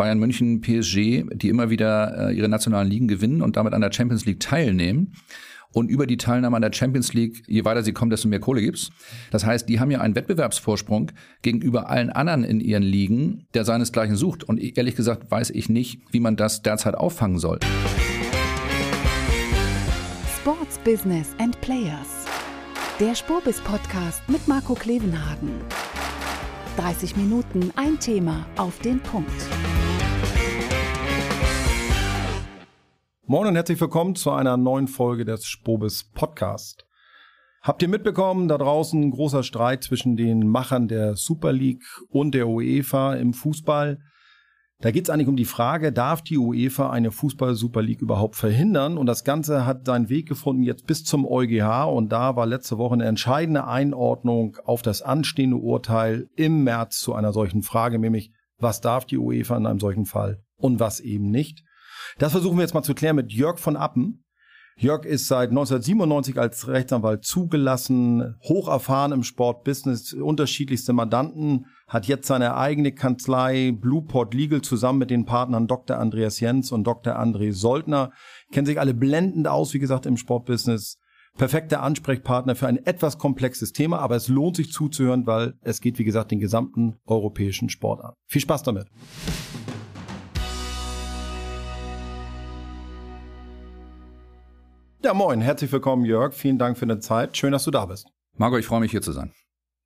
Bayern München, PSG, die immer wieder äh, ihre nationalen Ligen gewinnen und damit an der Champions League teilnehmen. Und über die Teilnahme an der Champions League, je weiter sie kommen, desto mehr Kohle gibt's. Das heißt, die haben ja einen Wettbewerbsvorsprung gegenüber allen anderen in ihren Ligen, der seinesgleichen sucht. Und ehrlich gesagt weiß ich nicht, wie man das derzeit auffangen soll. Sports Business and Players. Der Spurbis Podcast mit Marco Klevenhagen. 30 Minuten ein Thema auf den Punkt. Moin und herzlich willkommen zu einer neuen Folge des Spobis Podcast. Habt ihr mitbekommen, da draußen großer Streit zwischen den Machern der Super League und der UEFA im Fußball. Da geht es eigentlich um die Frage, darf die UEFA eine Fußball-Super League überhaupt verhindern? Und das Ganze hat seinen Weg gefunden jetzt bis zum EuGH und da war letzte Woche eine entscheidende Einordnung auf das anstehende Urteil im März zu einer solchen Frage, nämlich was darf die UEFA in einem solchen Fall und was eben nicht. Das versuchen wir jetzt mal zu klären mit Jörg von Appen. Jörg ist seit 1997 als Rechtsanwalt zugelassen, hoch erfahren im Sportbusiness, unterschiedlichste Mandanten, hat jetzt seine eigene Kanzlei Blueport Legal zusammen mit den Partnern Dr. Andreas Jens und Dr. André Soldner. Kennen sich alle blendend aus, wie gesagt, im Sportbusiness. Perfekter Ansprechpartner für ein etwas komplexes Thema, aber es lohnt sich zuzuhören, weil es geht, wie gesagt, den gesamten europäischen Sport an. Viel Spaß damit. Ja, moin, herzlich willkommen, Jörg. Vielen Dank für deine Zeit. Schön, dass du da bist. Marco, ich freue mich hier zu sein.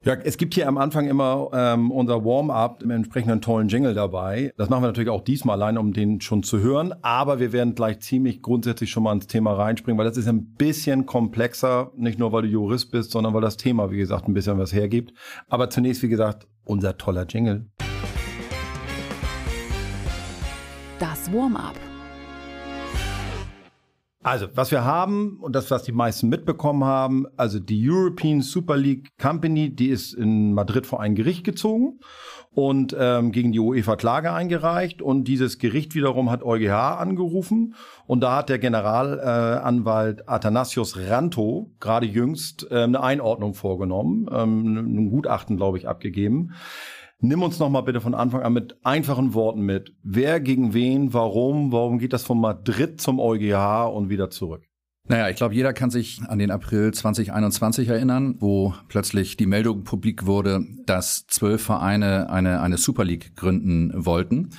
Jörg, es gibt hier am Anfang immer ähm, unser Warm-up im entsprechenden tollen Jingle dabei. Das machen wir natürlich auch diesmal allein, um den schon zu hören. Aber wir werden gleich ziemlich grundsätzlich schon mal ins Thema reinspringen, weil das ist ein bisschen komplexer. Nicht nur, weil du Jurist bist, sondern weil das Thema, wie gesagt, ein bisschen was hergibt. Aber zunächst, wie gesagt, unser toller Jingle. Das Warm-up. Also, was wir haben und das, was die meisten mitbekommen haben, also die European Super League Company, die ist in Madrid vor ein Gericht gezogen und ähm, gegen die UEFA Klage eingereicht und dieses Gericht wiederum hat EuGH angerufen und da hat der Generalanwalt äh, Athanasios Ranto gerade jüngst äh, eine Einordnung vorgenommen, ähm, ein Gutachten, glaube ich, abgegeben. Nimm uns noch mal bitte von Anfang an mit einfachen Worten mit. Wer gegen wen, warum, warum geht das von Madrid zum EuGH und wieder zurück? Naja, ich glaube, jeder kann sich an den April 2021 erinnern, wo plötzlich die Meldung publik wurde, dass zwölf Vereine eine, eine Super League gründen wollten.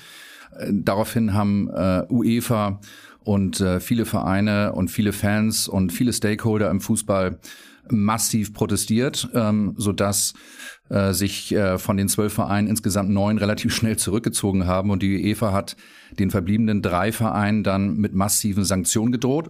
Äh, daraufhin haben äh, UEFA und äh, viele Vereine und viele Fans und viele Stakeholder im Fußball massiv protestiert, ähm, so dass äh, sich äh, von den zwölf Vereinen insgesamt neun relativ schnell zurückgezogen haben und die UEFA hat den verbliebenen drei Vereinen dann mit massiven Sanktionen gedroht.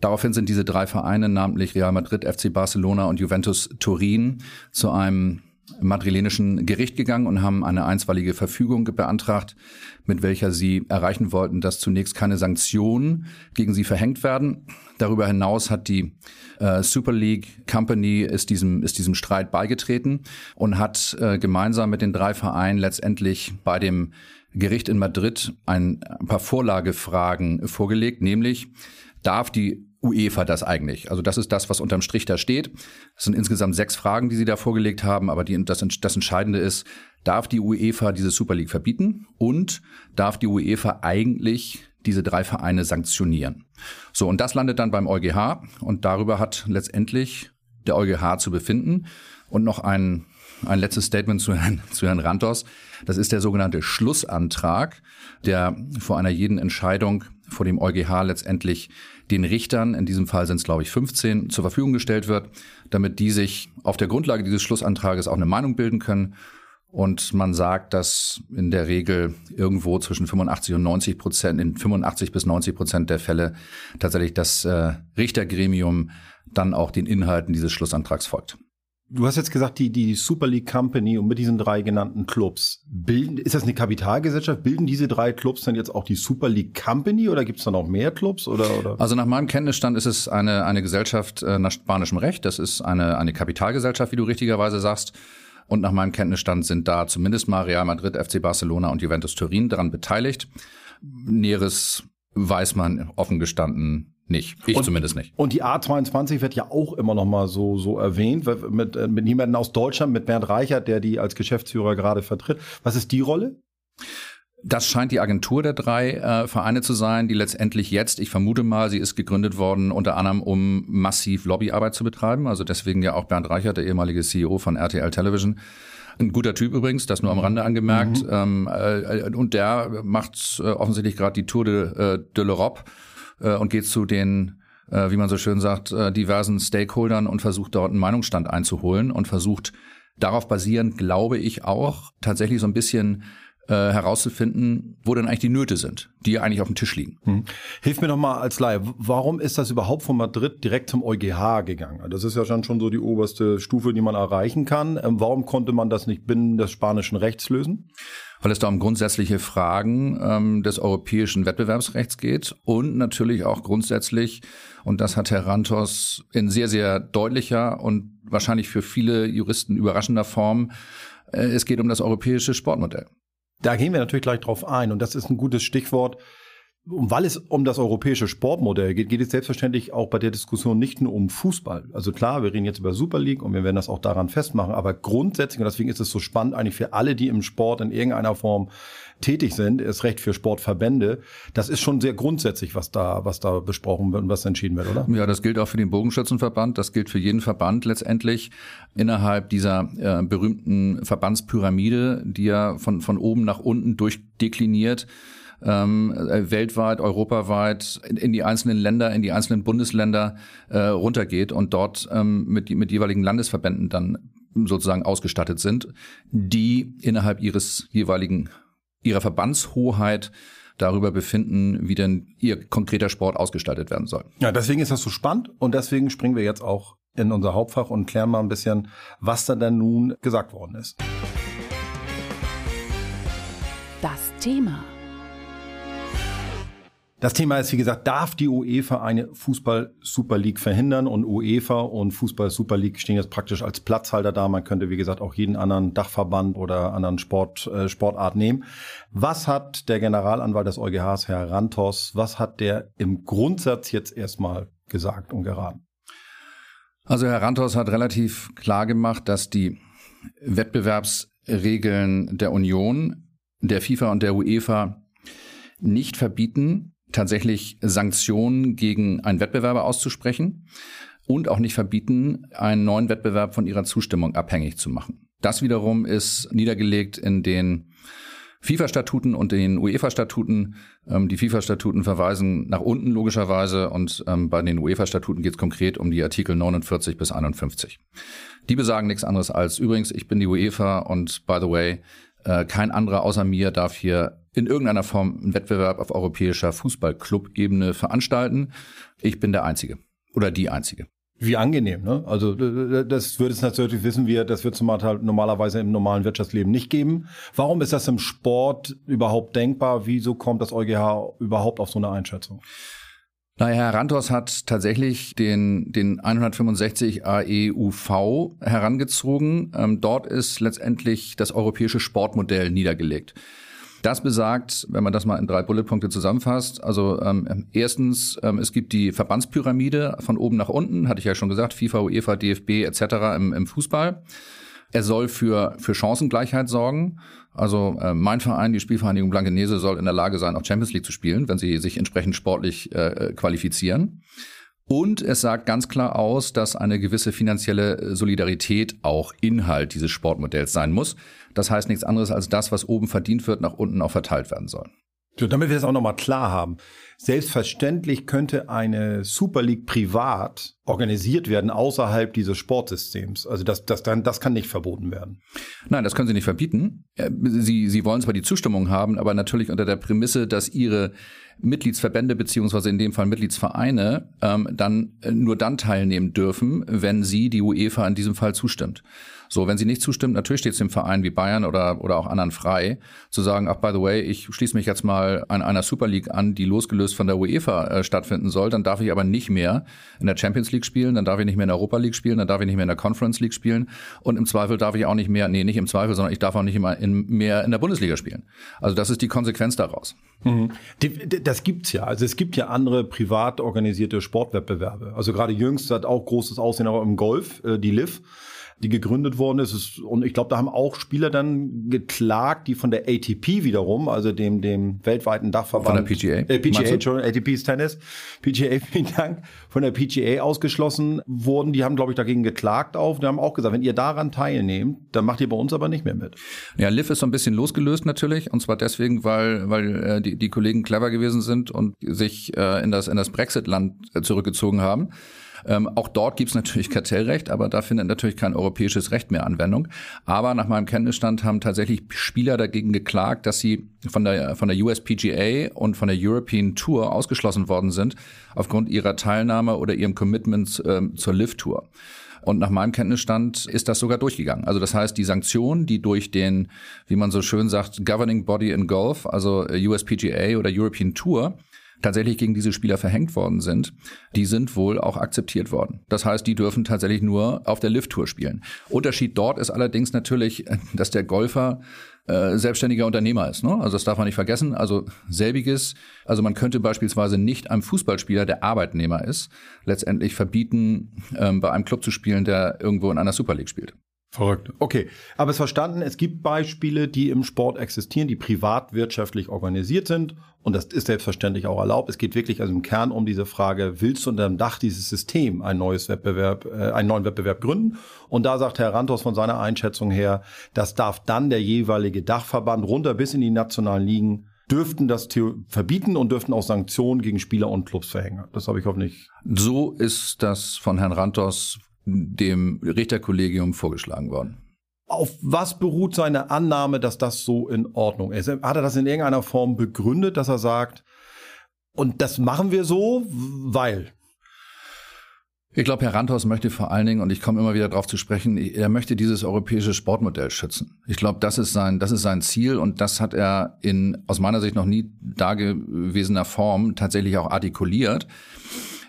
Daraufhin sind diese drei Vereine, namentlich Real Madrid, FC Barcelona und Juventus Turin, zu einem madrilenischen Gericht gegangen und haben eine einstweilige Verfügung beantragt, mit welcher sie erreichen wollten, dass zunächst keine Sanktionen gegen sie verhängt werden. Darüber hinaus hat die äh, Super League Company ist diesem, ist diesem Streit beigetreten und hat äh, gemeinsam mit den drei Vereinen letztendlich bei dem Gericht in Madrid ein, ein paar Vorlagefragen vorgelegt, nämlich darf die UEFA das eigentlich? Also das ist das, was unterm Strich da steht. Es sind insgesamt sechs Fragen, die sie da vorgelegt haben, aber die, das, das Entscheidende ist, darf die UEFA diese Super League verbieten und darf die UEFA eigentlich diese drei Vereine sanktionieren? So, und das landet dann beim EuGH und darüber hat letztendlich der EuGH zu befinden. Und noch ein, ein letztes Statement zu Herrn, zu Herrn Rantos. Das ist der sogenannte Schlussantrag, der vor einer jeden Entscheidung vor dem EuGH letztendlich den Richtern, in diesem Fall sind es glaube ich 15, zur Verfügung gestellt wird, damit die sich auf der Grundlage dieses Schlussantrages auch eine Meinung bilden können. Und man sagt, dass in der Regel irgendwo zwischen 85 und 90 Prozent, in 85 bis 90 Prozent der Fälle tatsächlich das äh, Richtergremium dann auch den Inhalten dieses Schlussantrags folgt. Du hast jetzt gesagt, die, die Super League Company und mit diesen drei genannten Clubs, bilden, ist das eine Kapitalgesellschaft? Bilden diese drei Clubs dann jetzt auch die Super League Company oder gibt es dann auch mehr Clubs? Oder, oder? Also nach meinem Kenntnisstand ist es eine, eine Gesellschaft äh, nach spanischem Recht. Das ist eine, eine Kapitalgesellschaft, wie du richtigerweise sagst. Und nach meinem Kenntnisstand sind da zumindest mal Real Madrid, FC Barcelona und Juventus Turin daran beteiligt. Näheres weiß man offen gestanden nicht. Ich und, zumindest nicht. Und die A22 wird ja auch immer noch mal so, so erwähnt, mit, äh, mit jemandem aus Deutschland, mit Bernd Reichert, der die als Geschäftsführer gerade vertritt. Was ist die Rolle? Das scheint die Agentur der drei äh, Vereine zu sein, die letztendlich jetzt, ich vermute mal, sie ist gegründet worden, unter anderem um massiv Lobbyarbeit zu betreiben. Also deswegen ja auch Bernd Reichert, der ehemalige CEO von RTL Television. Ein guter Typ übrigens, das nur am Rande angemerkt. Mhm. Ähm, äh, und der macht äh, offensichtlich gerade die Tour de, äh, de l'Europe äh, und geht zu den äh, wie man so schön sagt, äh, diversen Stakeholdern und versucht dort einen Meinungsstand einzuholen und versucht darauf basierend, glaube ich auch, tatsächlich so ein bisschen äh, herauszufinden, wo denn eigentlich die Nöte sind, die eigentlich auf dem Tisch liegen. Hm. Hilf mir noch mal als Laie, warum ist das überhaupt von Madrid direkt zum EuGH gegangen? Das ist ja schon so die oberste Stufe, die man erreichen kann. Ähm, warum konnte man das nicht binnen des spanischen Rechts lösen? Weil es da um grundsätzliche Fragen ähm, des europäischen Wettbewerbsrechts geht und natürlich auch grundsätzlich, und das hat Herr Rantos in sehr, sehr deutlicher und wahrscheinlich für viele Juristen überraschender Form, äh, es geht um das europäische Sportmodell. Da gehen wir natürlich gleich drauf ein und das ist ein gutes Stichwort. Und weil es um das europäische Sportmodell geht, geht es selbstverständlich auch bei der Diskussion nicht nur um Fußball. Also klar, wir reden jetzt über Super League und wir werden das auch daran festmachen, aber grundsätzlich, und deswegen ist es so spannend eigentlich für alle, die im Sport in irgendeiner Form tätig sind, ist recht für Sportverbände. Das ist schon sehr grundsätzlich, was da, was da besprochen wird und was entschieden wird, oder? Ja, das gilt auch für den Bogenschützenverband. Das gilt für jeden Verband letztendlich innerhalb dieser äh, berühmten Verbandspyramide, die ja von, von oben nach unten durchdekliniert ähm, äh, weltweit, europaweit in, in, die einzelnen Länder, in die einzelnen Bundesländer äh, runtergeht und dort ähm, mit, mit jeweiligen Landesverbänden dann sozusagen ausgestattet sind, die innerhalb ihres jeweiligen ihrer Verbandshoheit darüber befinden, wie denn ihr konkreter Sport ausgestaltet werden soll. Ja, deswegen ist das so spannend und deswegen springen wir jetzt auch in unser Hauptfach und klären mal ein bisschen, was da denn nun gesagt worden ist. Das Thema. Das Thema ist, wie gesagt, darf die UEFA eine Fußball-Super League verhindern? Und UEFA und Fußball-Super League stehen jetzt praktisch als Platzhalter da. Man könnte, wie gesagt, auch jeden anderen Dachverband oder anderen Sport, äh, Sportart nehmen. Was hat der Generalanwalt des EuGHs, Herr Rantos, was hat der im Grundsatz jetzt erstmal gesagt und geraten? Also Herr Rantos hat relativ klar gemacht, dass die Wettbewerbsregeln der Union, der FIFA und der UEFA nicht verbieten, tatsächlich Sanktionen gegen einen Wettbewerber auszusprechen und auch nicht verbieten, einen neuen Wettbewerb von ihrer Zustimmung abhängig zu machen. Das wiederum ist niedergelegt in den FIFA-Statuten und den UEFA-Statuten. Ähm, die FIFA-Statuten verweisen nach unten logischerweise und ähm, bei den UEFA-Statuten geht es konkret um die Artikel 49 bis 51. Die besagen nichts anderes als übrigens, ich bin die UEFA und by the way, äh, kein anderer außer mir darf hier in irgendeiner Form einen Wettbewerb auf europäischer Fußballclub-Ebene veranstalten. Ich bin der Einzige oder die Einzige. Wie angenehm, ne? Also das würde es natürlich wissen wir, das wird es normalerweise im normalen Wirtschaftsleben nicht geben. Warum ist das im Sport überhaupt denkbar? Wieso kommt das EuGH überhaupt auf so eine Einschätzung? Naja, Herr Rantos hat tatsächlich den, den 165 AEUV herangezogen. Ähm, dort ist letztendlich das europäische Sportmodell niedergelegt. Das besagt, wenn man das mal in drei Bulletpunkte zusammenfasst, also ähm, erstens, ähm, es gibt die Verbandspyramide von oben nach unten, hatte ich ja schon gesagt, FIFA, UEFA, DFB etc. im, im Fußball. Er soll für, für Chancengleichheit sorgen. Also äh, mein Verein, die Spielvereinigung Blankenese, soll in der Lage sein, auch Champions League zu spielen, wenn sie sich entsprechend sportlich äh, qualifizieren. Und es sagt ganz klar aus, dass eine gewisse finanzielle Solidarität auch Inhalt dieses Sportmodells sein muss. Das heißt nichts anderes als das, was oben verdient wird, nach unten auch verteilt werden soll. So, damit wir das auch nochmal klar haben. Selbstverständlich könnte eine Super League privat organisiert werden außerhalb dieses Sportsystems. Also das, das, dann, das kann nicht verboten werden. Nein, das können Sie nicht verbieten. Äh, Sie, Sie wollen zwar die Zustimmung haben, aber natürlich unter der Prämisse, dass Ihre Mitgliedsverbände beziehungsweise in dem Fall Mitgliedsvereine ähm, dann äh, nur dann teilnehmen dürfen, wenn Sie die UEFA in diesem Fall zustimmt. So, wenn sie nicht zustimmt, natürlich steht es dem Verein wie Bayern oder, oder auch anderen frei, zu sagen, ach, by the way, ich schließe mich jetzt mal an einer Super League an, die losgelöst von der UEFA äh, stattfinden soll, dann darf ich aber nicht mehr in der Champions League spielen, dann darf ich nicht mehr in der Europa League spielen, dann darf ich nicht mehr in der Conference League spielen und im Zweifel darf ich auch nicht mehr, nee, nicht im Zweifel, sondern ich darf auch nicht immer in, mehr in der Bundesliga spielen. Also das ist die Konsequenz daraus. Mhm. Das gibt's ja. Also es gibt ja andere privat organisierte Sportwettbewerbe. Also gerade jüngst hat auch großes Aussehen auch im Golf, äh, die LIV die gegründet worden ist. Und ich glaube, da haben auch Spieler dann geklagt, die von der ATP wiederum, also dem, dem weltweiten Dachverband. Von der PGA? Äh, PGA, Entschuldigung, ATP ist Tennis. PGA, vielen Dank. Von der PGA ausgeschlossen wurden. Die haben, glaube ich, dagegen geklagt auf. Die haben auch gesagt, wenn ihr daran teilnehmt, dann macht ihr bei uns aber nicht mehr mit. Ja, Liv ist so ein bisschen losgelöst natürlich. Und zwar deswegen, weil, weil äh, die, die Kollegen clever gewesen sind und sich äh, in das, in das Brexit-Land äh, zurückgezogen haben. Ähm, auch dort gibt es natürlich Kartellrecht, aber da findet natürlich kein europäisches Recht mehr Anwendung. Aber nach meinem Kenntnisstand haben tatsächlich Spieler dagegen geklagt, dass sie von der, von der USPGA und von der European Tour ausgeschlossen worden sind aufgrund ihrer Teilnahme oder ihrem Commitment ähm, zur Live Tour. Und nach meinem Kenntnisstand ist das sogar durchgegangen. Also das heißt, die Sanktionen, die durch den, wie man so schön sagt, Governing Body in Golf, also USPGA oder European Tour, tatsächlich gegen diese Spieler verhängt worden sind, die sind wohl auch akzeptiert worden. Das heißt, die dürfen tatsächlich nur auf der Lift-Tour spielen. Unterschied dort ist allerdings natürlich, dass der Golfer äh, selbstständiger Unternehmer ist. Ne? Also das darf man nicht vergessen. Also selbiges, also man könnte beispielsweise nicht einem Fußballspieler, der Arbeitnehmer ist, letztendlich verbieten, ähm, bei einem Club zu spielen, der irgendwo in einer Super League spielt. Verrückt. Okay, aber es verstanden, es gibt Beispiele, die im Sport existieren, die privatwirtschaftlich organisiert sind und das ist selbstverständlich auch erlaubt. Es geht wirklich also im Kern um diese Frage, willst du unter dem Dach dieses System ein neues Wettbewerb, äh, einen neuen Wettbewerb gründen? Und da sagt Herr Rantos von seiner Einschätzung her, das darf dann der jeweilige Dachverband runter bis in die nationalen Ligen dürften das verbieten und dürften auch Sanktionen gegen Spieler und Clubs verhängen. Das habe ich hoffentlich. So ist das von Herrn Rantos dem Richterkollegium vorgeschlagen worden. Auf was beruht seine Annahme, dass das so in Ordnung ist? Hat er das in irgendeiner Form begründet, dass er sagt, und das machen wir so, weil? Ich glaube, Herr Randhaus möchte vor allen Dingen, und ich komme immer wieder darauf zu sprechen, er möchte dieses europäische Sportmodell schützen. Ich glaube, das ist sein, das ist sein Ziel und das hat er in aus meiner Sicht noch nie dagewesener Form tatsächlich auch artikuliert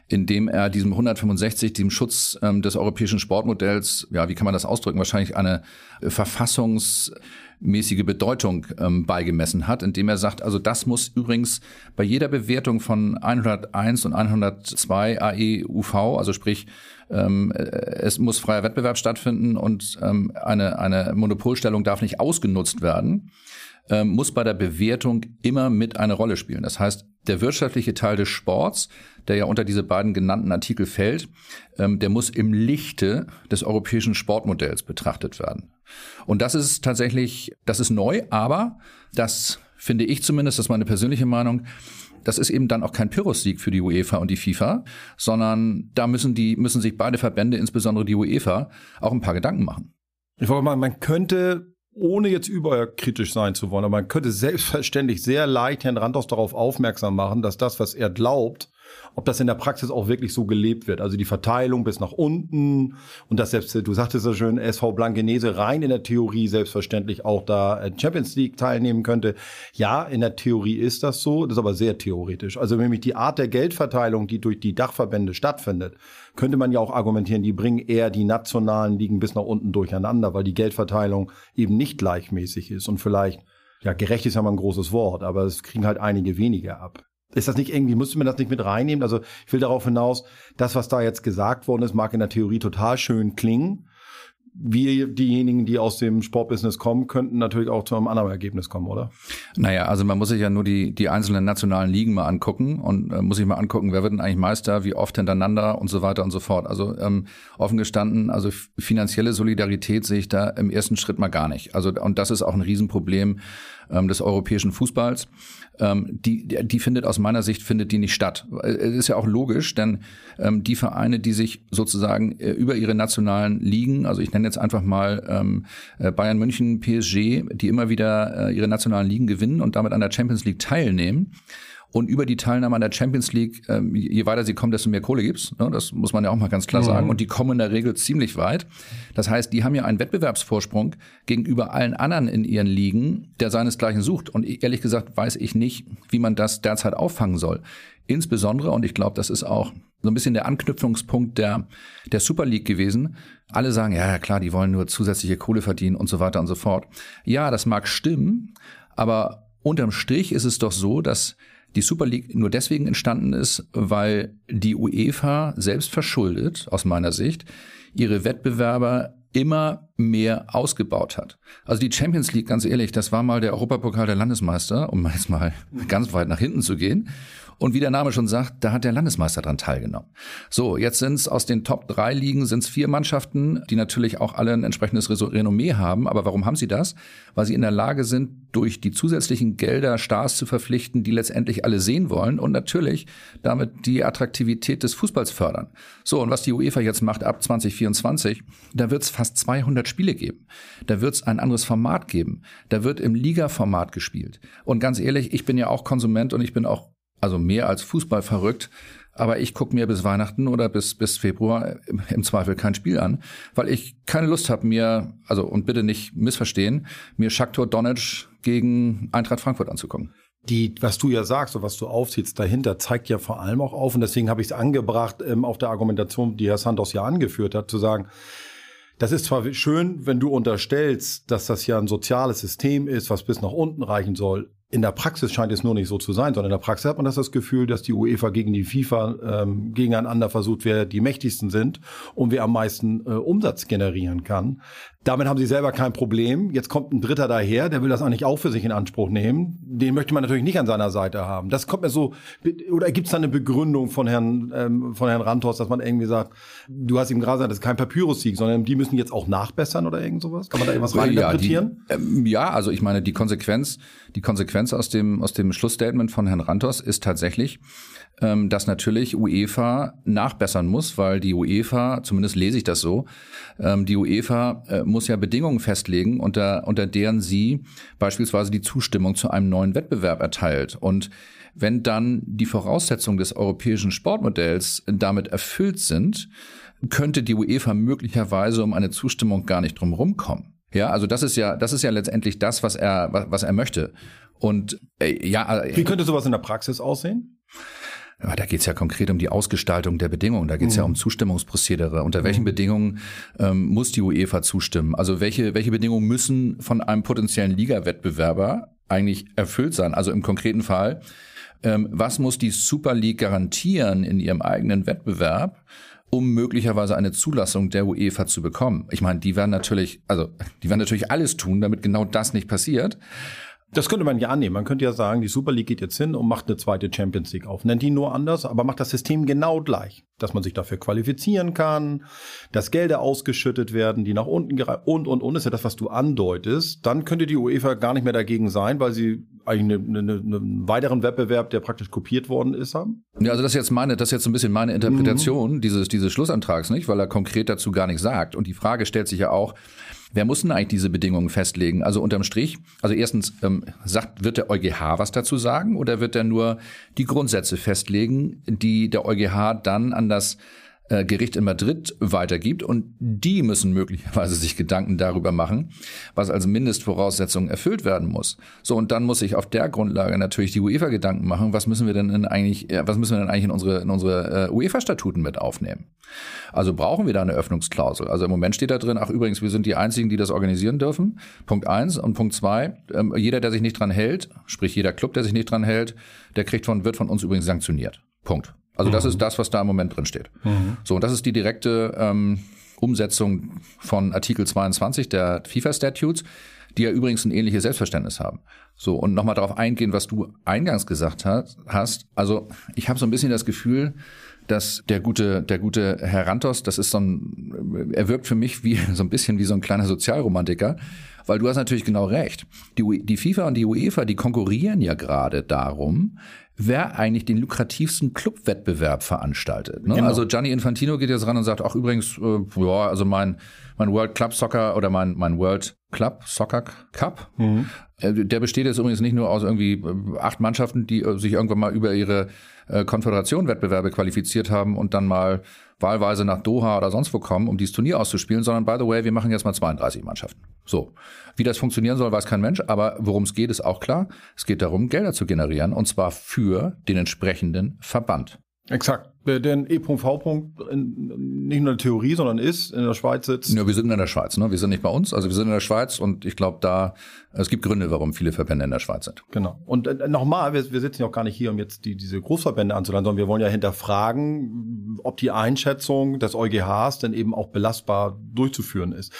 indem er diesem 165, diesem Schutz ähm, des europäischen Sportmodells, ja, wie kann man das ausdrücken, wahrscheinlich eine äh, verfassungsmäßige Bedeutung ähm, beigemessen hat, indem er sagt, also das muss übrigens bei jeder Bewertung von 101 und 102 AEUV, also sprich, ähm, äh, es muss freier Wettbewerb stattfinden und ähm, eine, eine Monopolstellung darf nicht ausgenutzt werden ähm, muss bei der Bewertung immer mit eine Rolle spielen. Das heißt, der wirtschaftliche Teil des Sports, der ja unter diese beiden genannten Artikel fällt, ähm, der muss im Lichte des europäischen Sportmodells betrachtet werden. Und das ist tatsächlich, das ist neu, aber das finde ich zumindest, das ist meine persönliche Meinung, das ist eben dann auch kein Pyrrhus-Sieg für die UEFA und die FIFA, sondern da müssen die, müssen sich beide Verbände, insbesondere die UEFA, auch ein paar Gedanken machen. Ich wollte mal, man könnte ohne jetzt überkritisch sein zu wollen, aber man könnte selbstverständlich sehr leicht Herrn Randhaus darauf aufmerksam machen, dass das, was er glaubt, ob das in der Praxis auch wirklich so gelebt wird. Also die Verteilung bis nach unten und das selbst, du sagtest ja schön, SV Blankenese rein in der Theorie selbstverständlich auch da äh, Champions League teilnehmen könnte. Ja, in der Theorie ist das so, das ist aber sehr theoretisch. Also nämlich die Art der Geldverteilung, die durch die Dachverbände stattfindet, könnte man ja auch argumentieren, die bringen eher die nationalen Ligen bis nach unten durcheinander, weil die Geldverteilung eben nicht gleichmäßig ist und vielleicht ja, gerecht ist ja mal ein großes Wort, aber es kriegen halt einige weniger ab. Ist das nicht irgendwie, müsste man das nicht mit reinnehmen? Also ich will darauf hinaus, das, was da jetzt gesagt worden ist, mag in der Theorie total schön klingen wir diejenigen, die aus dem Sportbusiness kommen, könnten natürlich auch zu einem anderen Ergebnis kommen, oder? Naja, also man muss sich ja nur die, die einzelnen nationalen Ligen mal angucken und äh, muss sich mal angucken, wer wird denn eigentlich Meister, wie oft hintereinander und so weiter und so fort. Also ähm, offen gestanden, also finanzielle Solidarität sehe ich da im ersten Schritt mal gar nicht. Also und das ist auch ein Riesenproblem ähm, des europäischen Fußballs. Ähm, die, die findet aus meiner Sicht findet die nicht statt. Es ist ja auch logisch, denn ähm, die Vereine, die sich sozusagen äh, über ihre nationalen Ligen, also ich nenne jetzt einfach mal ähm, äh, Bayern München, PSG, die immer wieder äh, ihre nationalen Ligen gewinnen und damit an der Champions League teilnehmen, und über die Teilnahme an der Champions League, ähm, je weiter sie kommen, desto mehr Kohle gibt's. Ne? Das muss man ja auch mal ganz klar mhm. sagen. Und die kommen in der Regel ziemlich weit. Das heißt, die haben ja einen Wettbewerbsvorsprung gegenüber allen anderen in ihren Ligen, der seinesgleichen sucht. Und ehrlich gesagt weiß ich nicht, wie man das derzeit auffangen soll. Insbesondere, und ich glaube, das ist auch so ein bisschen der Anknüpfungspunkt der, der Super League gewesen. Alle sagen, ja, ja klar, die wollen nur zusätzliche Kohle verdienen und so weiter und so fort. Ja, das mag stimmen, aber unterm Strich ist es doch so, dass die Super League nur deswegen entstanden ist, weil die UEFA selbst verschuldet, aus meiner Sicht, ihre Wettbewerber immer mehr ausgebaut hat. Also die Champions League, ganz ehrlich, das war mal der Europapokal der Landesmeister, um jetzt mal ganz weit nach hinten zu gehen. Und wie der Name schon sagt, da hat der Landesmeister dran teilgenommen. So, jetzt sind es aus den Top drei Ligen sind es vier Mannschaften, die natürlich auch alle ein entsprechendes Renommee haben. Aber warum haben sie das? Weil sie in der Lage sind, durch die zusätzlichen Gelder Stars zu verpflichten, die letztendlich alle sehen wollen und natürlich damit die Attraktivität des Fußballs fördern. So, und was die UEFA jetzt macht ab 2024, da wird es fast 200 Spiele geben. Da wird es ein anderes Format geben. Da wird im Liga-Format gespielt. Und ganz ehrlich, ich bin ja auch Konsument und ich bin auch also mehr als Fußball verrückt. Aber ich gucke mir bis Weihnachten oder bis, bis Februar im Zweifel kein Spiel an, weil ich keine Lust habe, mir, also und bitte nicht missverstehen, mir Shakhtar Donetsk gegen Eintracht Frankfurt anzugucken. Die, was du ja sagst und was du aufziehst dahinter, zeigt ja vor allem auch auf, und deswegen habe ich es angebracht ähm, auf der Argumentation, die Herr Santos ja angeführt hat, zu sagen, das ist zwar schön, wenn du unterstellst, dass das ja ein soziales System ist, was bis nach unten reichen soll. In der Praxis scheint es nur nicht so zu sein, sondern in der Praxis hat man das, das Gefühl, dass die UEFA gegen die FIFA ähm, gegeneinander versucht, wer die mächtigsten sind und wer am meisten äh, Umsatz generieren kann. Damit haben sie selber kein Problem. Jetzt kommt ein Dritter daher, der will das eigentlich auch für sich in Anspruch nehmen. Den möchte man natürlich nicht an seiner Seite haben. Das kommt mir so, oder gibt es da eine Begründung von Herrn, ähm, von Herrn Rantos, dass man irgendwie sagt, du hast ihm gerade gesagt, das ist kein Papyrus-Sieg, sondern die müssen jetzt auch nachbessern oder irgend sowas? Kann man da irgendwas reininterpretieren? Ja, ähm, ja, also ich meine, die Konsequenz, die Konsequenz aus dem, aus dem Schlussstatement von Herrn Rantos ist tatsächlich, ähm, dass natürlich UEFA nachbessern muss, weil die UEFA, zumindest lese ich das so, ähm, die UEFA äh, muss ja Bedingungen festlegen, unter, unter deren sie beispielsweise die Zustimmung zu einem neuen Wettbewerb erteilt. Und wenn dann die Voraussetzungen des europäischen Sportmodells damit erfüllt sind, könnte die UEFA möglicherweise um eine Zustimmung gar nicht drumherum kommen. Ja, also das ist ja, das ist ja letztendlich das, was er, was er möchte. Und äh, ja, äh, wie könnte sowas in der Praxis aussehen? Ja, da geht es ja konkret um die Ausgestaltung der Bedingungen. Da geht es mhm. ja um Zustimmungsprozedere. Unter welchen mhm. Bedingungen ähm, muss die UEFA zustimmen? Also welche, welche Bedingungen müssen von einem potenziellen Liga-Wettbewerber eigentlich erfüllt sein? Also im konkreten Fall, ähm, was muss die Super League garantieren in ihrem eigenen Wettbewerb? um möglicherweise eine Zulassung der UEFA zu bekommen. Ich meine, die werden natürlich, also die werden natürlich alles tun, damit genau das nicht passiert. Das könnte man ja annehmen. Man könnte ja sagen, die Super League geht jetzt hin und macht eine zweite Champions League auf. Nennt die nur anders, aber macht das System genau gleich. Dass man sich dafür qualifizieren kann, dass Gelder ausgeschüttet werden, die nach unten gereicht und, und, und, ist ja das, was du andeutest. Dann könnte die UEFA gar nicht mehr dagegen sein, weil sie eigentlich eine, eine, einen weiteren Wettbewerb, der praktisch kopiert worden ist, haben? Ja, also das ist jetzt meine, das ist jetzt ein bisschen meine Interpretation mhm. dieses, dieses Schlussantrags, nicht? Weil er konkret dazu gar nichts sagt. Und die Frage stellt sich ja auch, Wer muss denn eigentlich diese Bedingungen festlegen? Also unterm Strich, also erstens, ähm, sagt, wird der EuGH was dazu sagen oder wird er nur die Grundsätze festlegen, die der EuGH dann an das äh, Gericht in Madrid weitergibt und die müssen möglicherweise sich Gedanken darüber machen, was als Mindestvoraussetzung erfüllt werden muss. So und dann muss sich auf der Grundlage natürlich die UEFA Gedanken machen, was müssen wir denn in eigentlich, was müssen wir denn eigentlich in unsere in unsere äh, UEFA Statuten mit aufnehmen? Also brauchen wir da eine Öffnungsklausel? Also im Moment steht da drin, ach übrigens, wir sind die einzigen, die das organisieren dürfen. Punkt eins und Punkt zwei, ähm, jeder, der sich nicht dran hält, sprich jeder Club, der sich nicht dran hält, der kriegt von wird von uns übrigens sanktioniert. Punkt. Also mhm. das ist das, was da im Moment drin steht. Mhm. So, und das ist die direkte ähm, Umsetzung von Artikel 22 der FIFA-Statutes, die ja übrigens ein ähnliches Selbstverständnis haben. So, und nochmal darauf eingehen, was du eingangs gesagt hast. Also ich habe so ein bisschen das Gefühl, dass der gute, der gute Herr Rantos, das ist so ein, er wirkt für mich wie so ein bisschen wie so ein kleiner Sozialromantiker, weil du hast natürlich genau recht. Die, die FIFA und die UEFA, die konkurrieren ja gerade darum, wer eigentlich den lukrativsten Clubwettbewerb veranstaltet. Ne? Genau. Also Gianni Infantino geht jetzt ran und sagt, auch übrigens, äh, ja, also mein, mein World Club Soccer oder mein, mein World Club Soccer Cup, mhm. äh, der besteht jetzt übrigens nicht nur aus irgendwie äh, acht Mannschaften, die äh, sich irgendwann mal über ihre äh, Konföderation-Wettbewerbe qualifiziert haben und dann mal wahlweise nach Doha oder sonst wo kommen, um dieses Turnier auszuspielen, sondern by the way, wir machen jetzt mal 32 Mannschaften. So. Wie das funktionieren soll, weiß kein Mensch, aber worum es geht, ist auch klar. Es geht darum, Gelder zu generieren und zwar für den entsprechenden Verband. Exakt. Der, der E.V. nicht nur eine Theorie, sondern ist in der Schweiz sitzt. Ja, wir sind in der Schweiz, ne? Wir sind nicht bei uns, also wir sind in der Schweiz und ich glaube, da es gibt Gründe, warum viele Verbände in der Schweiz sind. Genau. Und äh, nochmal, wir, wir sitzen ja auch gar nicht hier, um jetzt die, diese Großverbände anzuleiten, sondern wir wollen ja hinterfragen, ob die Einschätzung des EuGHs denn eben auch belastbar durchzuführen ist.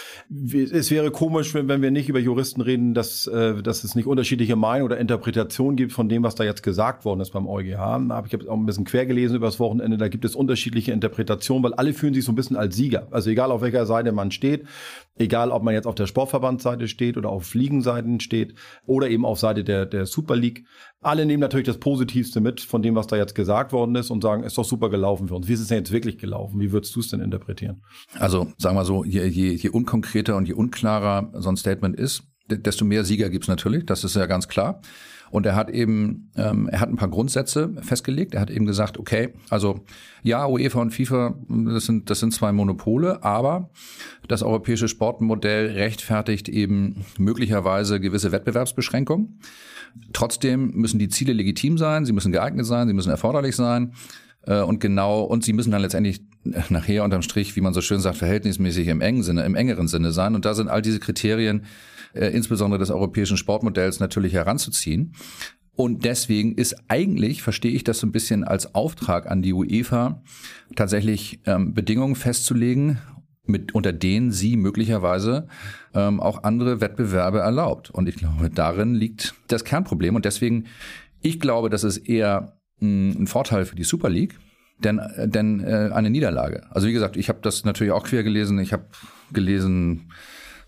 Es wäre komisch, wenn, wenn wir nicht über Juristen reden, dass, äh, dass es nicht unterschiedliche Meinungen oder Interpretationen gibt von dem, was da jetzt gesagt worden ist beim EuGH. Da habe ich auch ein bisschen quer gelesen über das Wochenende. Da gibt es unterschiedliche Interpretationen, weil alle fühlen sich so ein bisschen als Sieger. Also egal auf welcher Seite man steht, egal ob man jetzt auf der Sportverbandsseite steht oder auf Fliegenseiten steht oder eben auf Seite der, der Super League. Alle nehmen natürlich das Positivste mit von dem, was da jetzt gesagt worden ist und sagen, ist doch super gelaufen für uns. Wie ist es denn jetzt wirklich gelaufen? Wie würdest du es denn interpretieren? Also sagen wir so, je, je, je unkonkreter und je unklarer so ein Statement ist, desto mehr Sieger gibt's natürlich, das ist ja ganz klar. Und er hat eben, ähm, er hat ein paar Grundsätze festgelegt. Er hat eben gesagt, okay, also ja, UEFA und FIFA, das sind, das sind zwei Monopole, aber das europäische Sportmodell rechtfertigt eben möglicherweise gewisse Wettbewerbsbeschränkungen. Trotzdem müssen die Ziele legitim sein, sie müssen geeignet sein, sie müssen erforderlich sein. Äh, und genau, und sie müssen dann letztendlich nachher unterm Strich, wie man so schön sagt, verhältnismäßig im engen Sinne, im engeren Sinne sein. Und da sind all diese Kriterien, äh, insbesondere des europäischen Sportmodells, natürlich heranzuziehen. Und deswegen ist eigentlich, verstehe ich das so ein bisschen als Auftrag an die UEFA, tatsächlich ähm, Bedingungen festzulegen, mit, unter denen sie möglicherweise ähm, auch andere Wettbewerbe erlaubt. Und ich glaube, darin liegt das Kernproblem. Und deswegen, ich glaube, das ist eher mh, ein Vorteil für die Super League, denn, äh, denn äh, eine Niederlage. Also wie gesagt, ich habe das natürlich auch quer gelesen. Ich habe gelesen,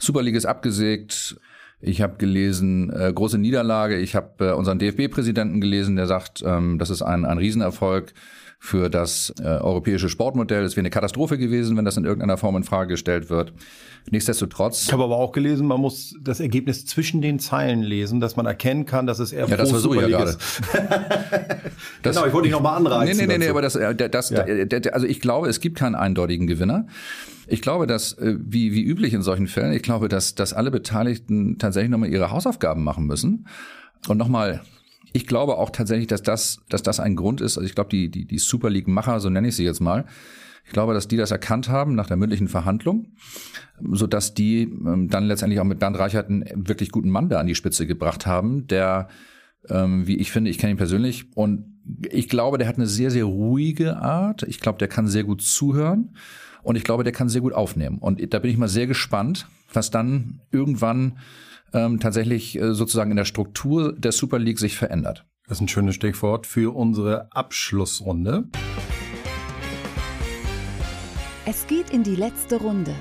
Super League ist abgesägt. Ich habe gelesen, äh, große Niederlage. Ich habe äh, unseren DFB-Präsidenten gelesen, der sagt, ähm, das ist ein, ein Riesenerfolg für das äh, europäische Sportmodell. Es wäre eine Katastrophe gewesen, wenn das in irgendeiner Form in Frage gestellt wird. Nichtsdestotrotz. Ich habe aber auch gelesen, man muss das Ergebnis zwischen den Zeilen lesen, dass man erkennen kann, dass es eher ja, das versuche ich ja gerade. genau, ich wollte dich nochmal anreizen. Nee, nee, nee, nee, aber das, äh, das, ja. also ich glaube, es gibt keinen eindeutigen Gewinner. Ich glaube, dass, äh, wie, wie üblich in solchen Fällen, ich glaube, dass, dass alle Beteiligten tatsächlich nochmal ihre Hausaufgaben machen müssen und nochmal ich glaube auch tatsächlich, dass das, dass das ein Grund ist. Also ich glaube, die, die, die Super League-Macher, so nenne ich sie jetzt mal, ich glaube, dass die das erkannt haben nach der mündlichen Verhandlung, so dass die ähm, dann letztendlich auch mit Bernd Reichert einen wirklich guten Mann da an die Spitze gebracht haben, der, ähm, wie ich finde, ich kenne ihn persönlich und ich glaube, der hat eine sehr, sehr ruhige Art. Ich glaube, der kann sehr gut zuhören und ich glaube, der kann sehr gut aufnehmen. Und da bin ich mal sehr gespannt, was dann irgendwann ähm, tatsächlich äh, sozusagen in der Struktur der Super League sich verändert. Das ist ein schönes Stichwort für unsere Abschlussrunde. Es geht in die letzte Runde.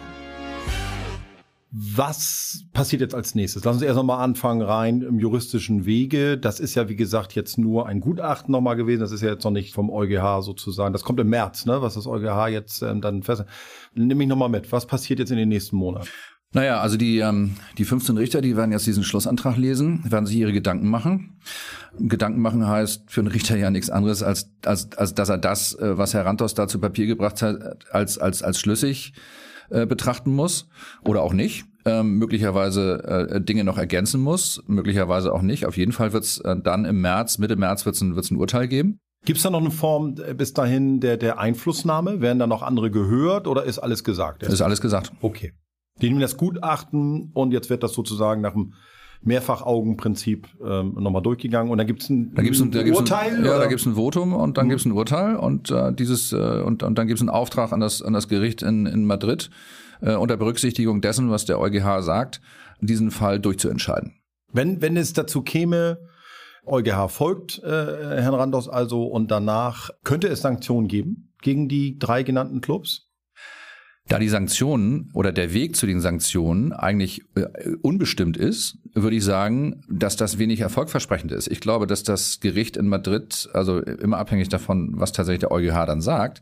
Was passiert jetzt als nächstes? Lass uns erst nochmal anfangen rein im juristischen Wege. Das ist ja, wie gesagt, jetzt nur ein Gutachten nochmal gewesen. Das ist ja jetzt noch nicht vom EuGH sozusagen. Das kommt im März, ne? was das EuGH jetzt ähm, dann fest. Nimm mich nochmal mit. Was passiert jetzt in den nächsten Monaten? Naja, also die, ähm, die 15 Richter, die werden jetzt diesen Schlussantrag lesen, werden sich ihre Gedanken machen. Gedanken machen heißt für einen Richter ja nichts anderes, als, als, als dass er das, äh, was Herr Rantos da zu Papier gebracht hat, als, als, als schlüssig äh, betrachten muss oder auch nicht. Ähm, möglicherweise äh, Dinge noch ergänzen muss, möglicherweise auch nicht. Auf jeden Fall wird es äh, dann im März, Mitte März wird es ein, wird's ein Urteil geben. Gibt es da noch eine Form äh, bis dahin der, der Einflussnahme? Werden da noch andere gehört oder ist alles gesagt? Ist alles gesagt. Okay. Die nehmen das Gutachten und jetzt wird das sozusagen nach dem Mehrfachaugenprinzip ähm, nochmal durchgegangen und dann gibt es ein, da gibt's ein, da gibt's Urteil. Ein, ja, da gibt es ein Votum und dann mhm. gibt es ein Urteil und äh, dieses äh, und, und dann gibt es einen Auftrag an das an das Gericht in, in Madrid äh, unter Berücksichtigung dessen, was der EuGH sagt, diesen Fall durchzuentscheiden. Wenn wenn es dazu käme, EuGH folgt äh, Herrn Randos also und danach könnte es Sanktionen geben gegen die drei genannten Clubs? Da die Sanktionen oder der Weg zu den Sanktionen eigentlich äh, unbestimmt ist, würde ich sagen, dass das wenig erfolgversprechend ist. Ich glaube, dass das Gericht in Madrid, also immer abhängig davon, was tatsächlich der EuGH dann sagt,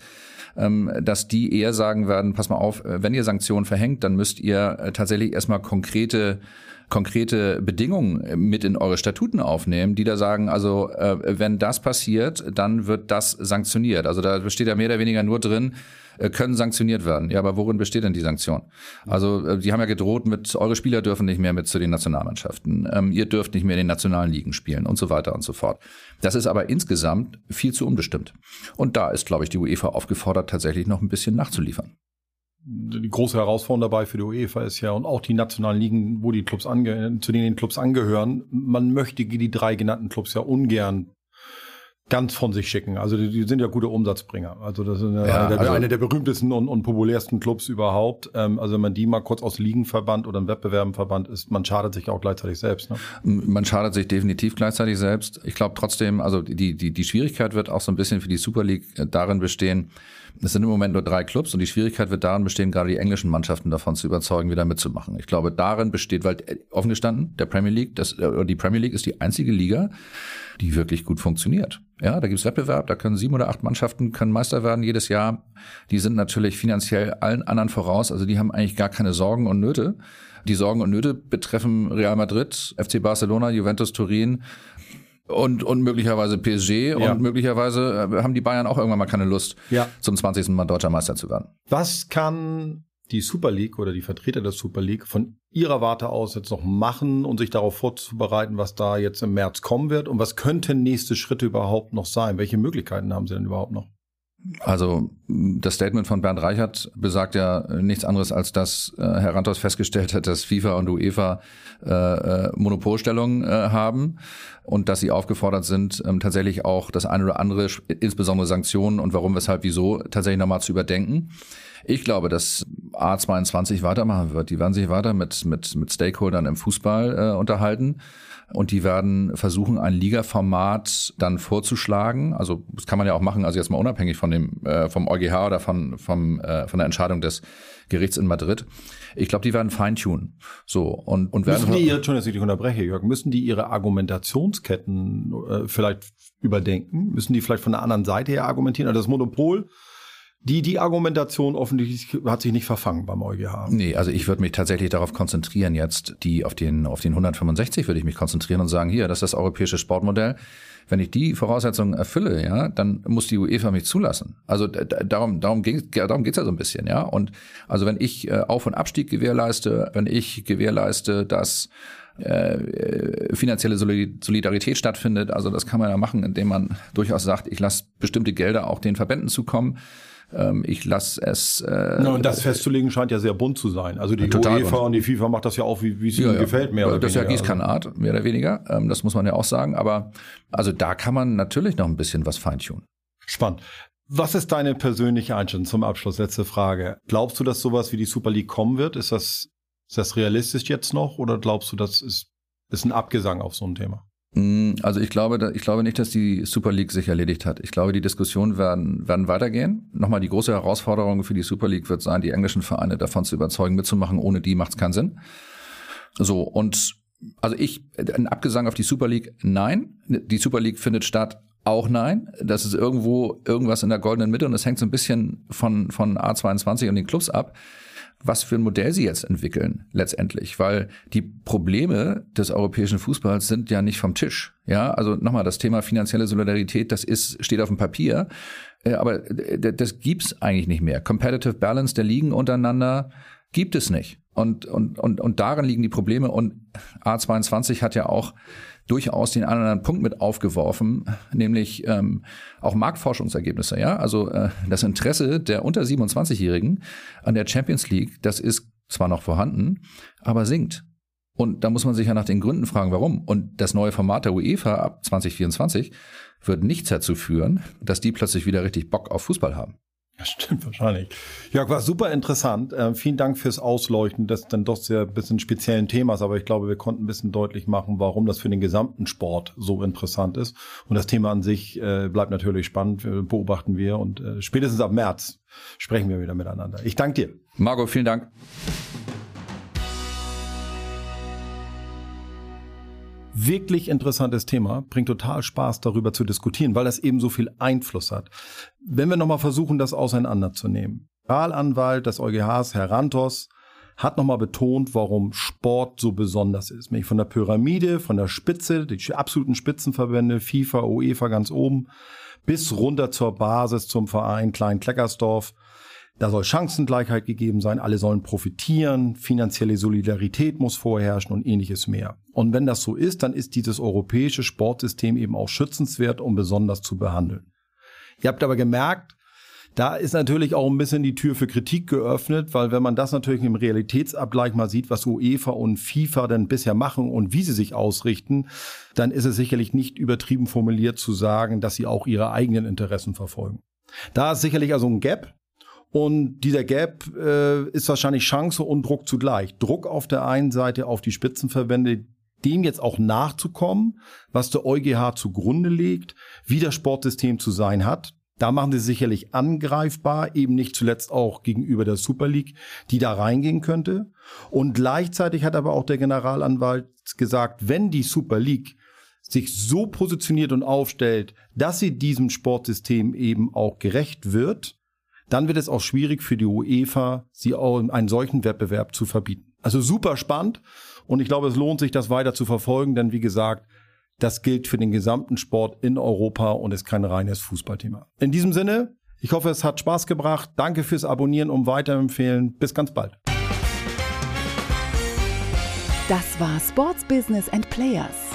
ähm, dass die eher sagen werden, pass mal auf, äh, wenn ihr Sanktionen verhängt, dann müsst ihr äh, tatsächlich erstmal konkrete konkrete Bedingungen mit in eure Statuten aufnehmen, die da sagen, also wenn das passiert, dann wird das sanktioniert. Also da steht ja mehr oder weniger nur drin, können sanktioniert werden. Ja, aber worin besteht denn die Sanktion? Also, äh, die haben ja gedroht mit, eure Spieler dürfen nicht mehr mit zu den Nationalmannschaften, ähm, ihr dürft nicht mehr in den nationalen Ligen spielen und so weiter und so fort. Das ist aber insgesamt viel zu unbestimmt. Und da ist, glaube ich, die UEFA aufgefordert, tatsächlich noch ein bisschen nachzuliefern die große Herausforderung dabei für die UEFA ist ja und auch die nationalen Ligen, wo die Clubs ange zu denen die Clubs angehören, man möchte die drei genannten Clubs ja ungern ganz von sich schicken. Also die, die sind ja gute Umsatzbringer. Also das sind ja, ja eine, der, also eine, der, berühmtesten und, und, populärsten Clubs überhaupt. Ähm, also wenn man die mal kurz aus Ligenverband oder einem Wettbewerbenverband ist, man schadet sich auch gleichzeitig selbst. Ne? Man schadet sich definitiv gleichzeitig selbst. Ich glaube trotzdem, also die, die, die Schwierigkeit wird auch so ein bisschen für die Super League äh, darin bestehen, es sind im Moment nur drei Clubs und die Schwierigkeit wird darin bestehen, gerade die englischen Mannschaften davon zu überzeugen, wieder mitzumachen. Ich glaube, darin besteht, weil äh, offen gestanden, der Premier League, das, äh, die Premier League ist die einzige Liga, die wirklich gut funktioniert. Ja, da gibt's Wettbewerb, da können sieben oder acht Mannschaften können Meister werden jedes Jahr. Die sind natürlich finanziell allen anderen voraus, also die haben eigentlich gar keine Sorgen und Nöte. Die Sorgen und Nöte betreffen Real Madrid, FC Barcelona, Juventus Turin, und, und möglicherweise PSG ja. und möglicherweise äh, haben die Bayern auch irgendwann mal keine Lust, ja. zum 20. Mal deutscher Meister zu werden. Was kann die Super League oder die Vertreter der Super League von ihrer Warte aus jetzt noch machen und sich darauf vorzubereiten, was da jetzt im März kommen wird und was könnten nächste Schritte überhaupt noch sein? Welche Möglichkeiten haben sie denn überhaupt noch? Also das Statement von Bernd Reichert besagt ja nichts anderes, als dass äh, Herr Rantos festgestellt hat, dass FIFA und UEFA äh, äh, Monopolstellung äh, haben und dass sie aufgefordert sind, ähm, tatsächlich auch das eine oder andere, insbesondere Sanktionen und warum, weshalb, wieso, tatsächlich nochmal zu überdenken. Ich glaube, dass A22 weitermachen wird. Die werden sich weiter mit, mit, mit Stakeholdern im Fußball äh, unterhalten und die werden versuchen, ein Liga-Format dann vorzuschlagen. Also das kann man ja auch machen, also jetzt mal unabhängig von dem äh, vom EuGH oder von vom äh, von der Entscheidung des Gerichts in Madrid. Ich glaube, die werden feintunen. So und und werden müssen die ihre, dass ich dich unterbreche, Jörg, müssen die ihre Argumentationsketten äh, vielleicht überdenken? Müssen die vielleicht von der anderen Seite her argumentieren? Also das Monopol die, die Argumentation offensichtlich hat sich nicht verfangen beim EuGH. Nee, also ich würde mich tatsächlich darauf konzentrieren jetzt, die auf den, auf den 165 würde ich mich konzentrieren und sagen, hier, das ist das europäische Sportmodell. Wenn ich die Voraussetzungen erfülle, ja, dann muss die UEFA mich zulassen. Also darum, darum, ging, darum geht's ja so ein bisschen, ja. Und also wenn ich äh, Auf- und Abstieg gewährleiste, wenn ich gewährleiste, dass äh, äh finanzielle Solidarität stattfindet. Also das kann man ja machen, indem man durchaus sagt, ich lasse bestimmte Gelder auch den Verbänden zukommen ähm, ich lasse es. Äh, ja, und das festzulegen scheint ja sehr bunt zu sein. Also die total UEFA und die FIFA macht das ja auch, wie, wie es ja, ihnen ja. gefällt, mehr oder Das ist ja Gießkannenart, mehr oder weniger. Ähm, das muss man ja auch sagen. Aber also da kann man natürlich noch ein bisschen was feintunen. Spannend. Was ist deine persönliche Einstellung zum Abschluss? Letzte Frage. Glaubst du, dass sowas wie die Super League kommen wird? Ist das, ist das realistisch jetzt noch oder glaubst du, das ist, ist ein Abgesang auf so ein Thema? Mm, also ich glaube, ich glaube nicht, dass die Super League sich erledigt hat. Ich glaube, die Diskussionen werden, werden weitergehen. Nochmal die große Herausforderung für die Super League wird sein, die englischen Vereine davon zu überzeugen, mitzumachen. Ohne die macht es keinen Sinn. So, und also ich, ein Abgesang auf die Super League, nein. Die Super League findet statt, auch nein. Das ist irgendwo irgendwas in der goldenen Mitte und es hängt so ein bisschen von, von A22 und den Clubs ab was für ein Modell sie jetzt entwickeln, letztendlich. Weil die Probleme des europäischen Fußballs sind ja nicht vom Tisch. Ja, also nochmal, das Thema finanzielle Solidarität, das ist, steht auf dem Papier. Äh, aber das gibt's eigentlich nicht mehr. Competitive Balance der Ligen untereinander gibt es nicht. Und, und, und, und darin liegen die Probleme. Und A22 hat ja auch durchaus den anderen Punkt mit aufgeworfen, nämlich ähm, auch Marktforschungsergebnisse. Ja, also äh, das Interesse der unter 27-Jährigen an der Champions League, das ist zwar noch vorhanden, aber sinkt. Und da muss man sich ja nach den Gründen fragen, warum. Und das neue Format der UEFA ab 2024 wird nichts dazu führen, dass die plötzlich wieder richtig Bock auf Fußball haben. Ja, stimmt wahrscheinlich. Jörg, war super interessant. Äh, vielen Dank fürs Ausleuchten des dann doch sehr bisschen speziellen Themas, aber ich glaube, wir konnten ein bisschen deutlich machen, warum das für den gesamten Sport so interessant ist. Und das Thema an sich äh, bleibt natürlich spannend, beobachten wir und äh, spätestens ab März sprechen wir wieder miteinander. Ich danke dir. Margot, vielen Dank. Wirklich interessantes Thema, bringt total Spaß darüber zu diskutieren, weil das eben so viel Einfluss hat. Wenn wir nochmal versuchen, das auseinanderzunehmen. Wahlanwalt des EuGHs, Herr Rantos, hat nochmal betont, warum Sport so besonders ist. Nämlich von der Pyramide, von der Spitze, die absoluten Spitzenverbände, FIFA, UEFA ganz oben, bis runter zur Basis, zum Verein Klein-Kleckersdorf Da soll Chancengleichheit gegeben sein, alle sollen profitieren, finanzielle Solidarität muss vorherrschen und ähnliches mehr. Und wenn das so ist, dann ist dieses europäische Sportsystem eben auch schützenswert, um besonders zu behandeln. Ihr habt aber gemerkt, da ist natürlich auch ein bisschen die Tür für Kritik geöffnet, weil wenn man das natürlich im Realitätsabgleich mal sieht, was UEFA und FIFA denn bisher machen und wie sie sich ausrichten, dann ist es sicherlich nicht übertrieben formuliert zu sagen, dass sie auch ihre eigenen Interessen verfolgen. Da ist sicherlich also ein Gap. Und dieser Gap äh, ist wahrscheinlich Chance und Druck zugleich. Druck auf der einen Seite auf die Spitzenverbände, dem jetzt auch nachzukommen, was der EuGH zugrunde legt, wie das Sportsystem zu sein hat. Da machen sie sicherlich angreifbar, eben nicht zuletzt auch gegenüber der Super League, die da reingehen könnte. Und gleichzeitig hat aber auch der Generalanwalt gesagt, wenn die Super League sich so positioniert und aufstellt, dass sie diesem Sportsystem eben auch gerecht wird, dann wird es auch schwierig für die UEFA, sie auch in einen solchen Wettbewerb zu verbieten. Also super spannend und ich glaube, es lohnt sich, das weiter zu verfolgen, denn wie gesagt, das gilt für den gesamten Sport in Europa und ist kein reines Fußballthema. In diesem Sinne, ich hoffe, es hat Spaß gebracht. Danke fürs Abonnieren und Weiterempfehlen. Bis ganz bald. Das war Sports Business and Players.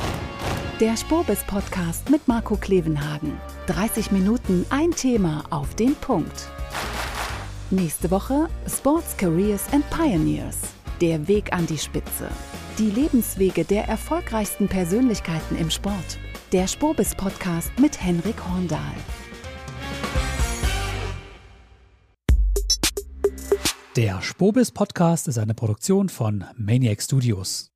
Der Spobis Podcast mit Marco Klevenhagen. 30 Minuten ein Thema auf den Punkt. Nächste Woche Sports Careers and Pioneers. Der Weg an die Spitze. Die Lebenswege der erfolgreichsten Persönlichkeiten im Sport. Der Spobis Podcast mit Henrik Horndahl. Der Spobis Podcast ist eine Produktion von Maniac Studios.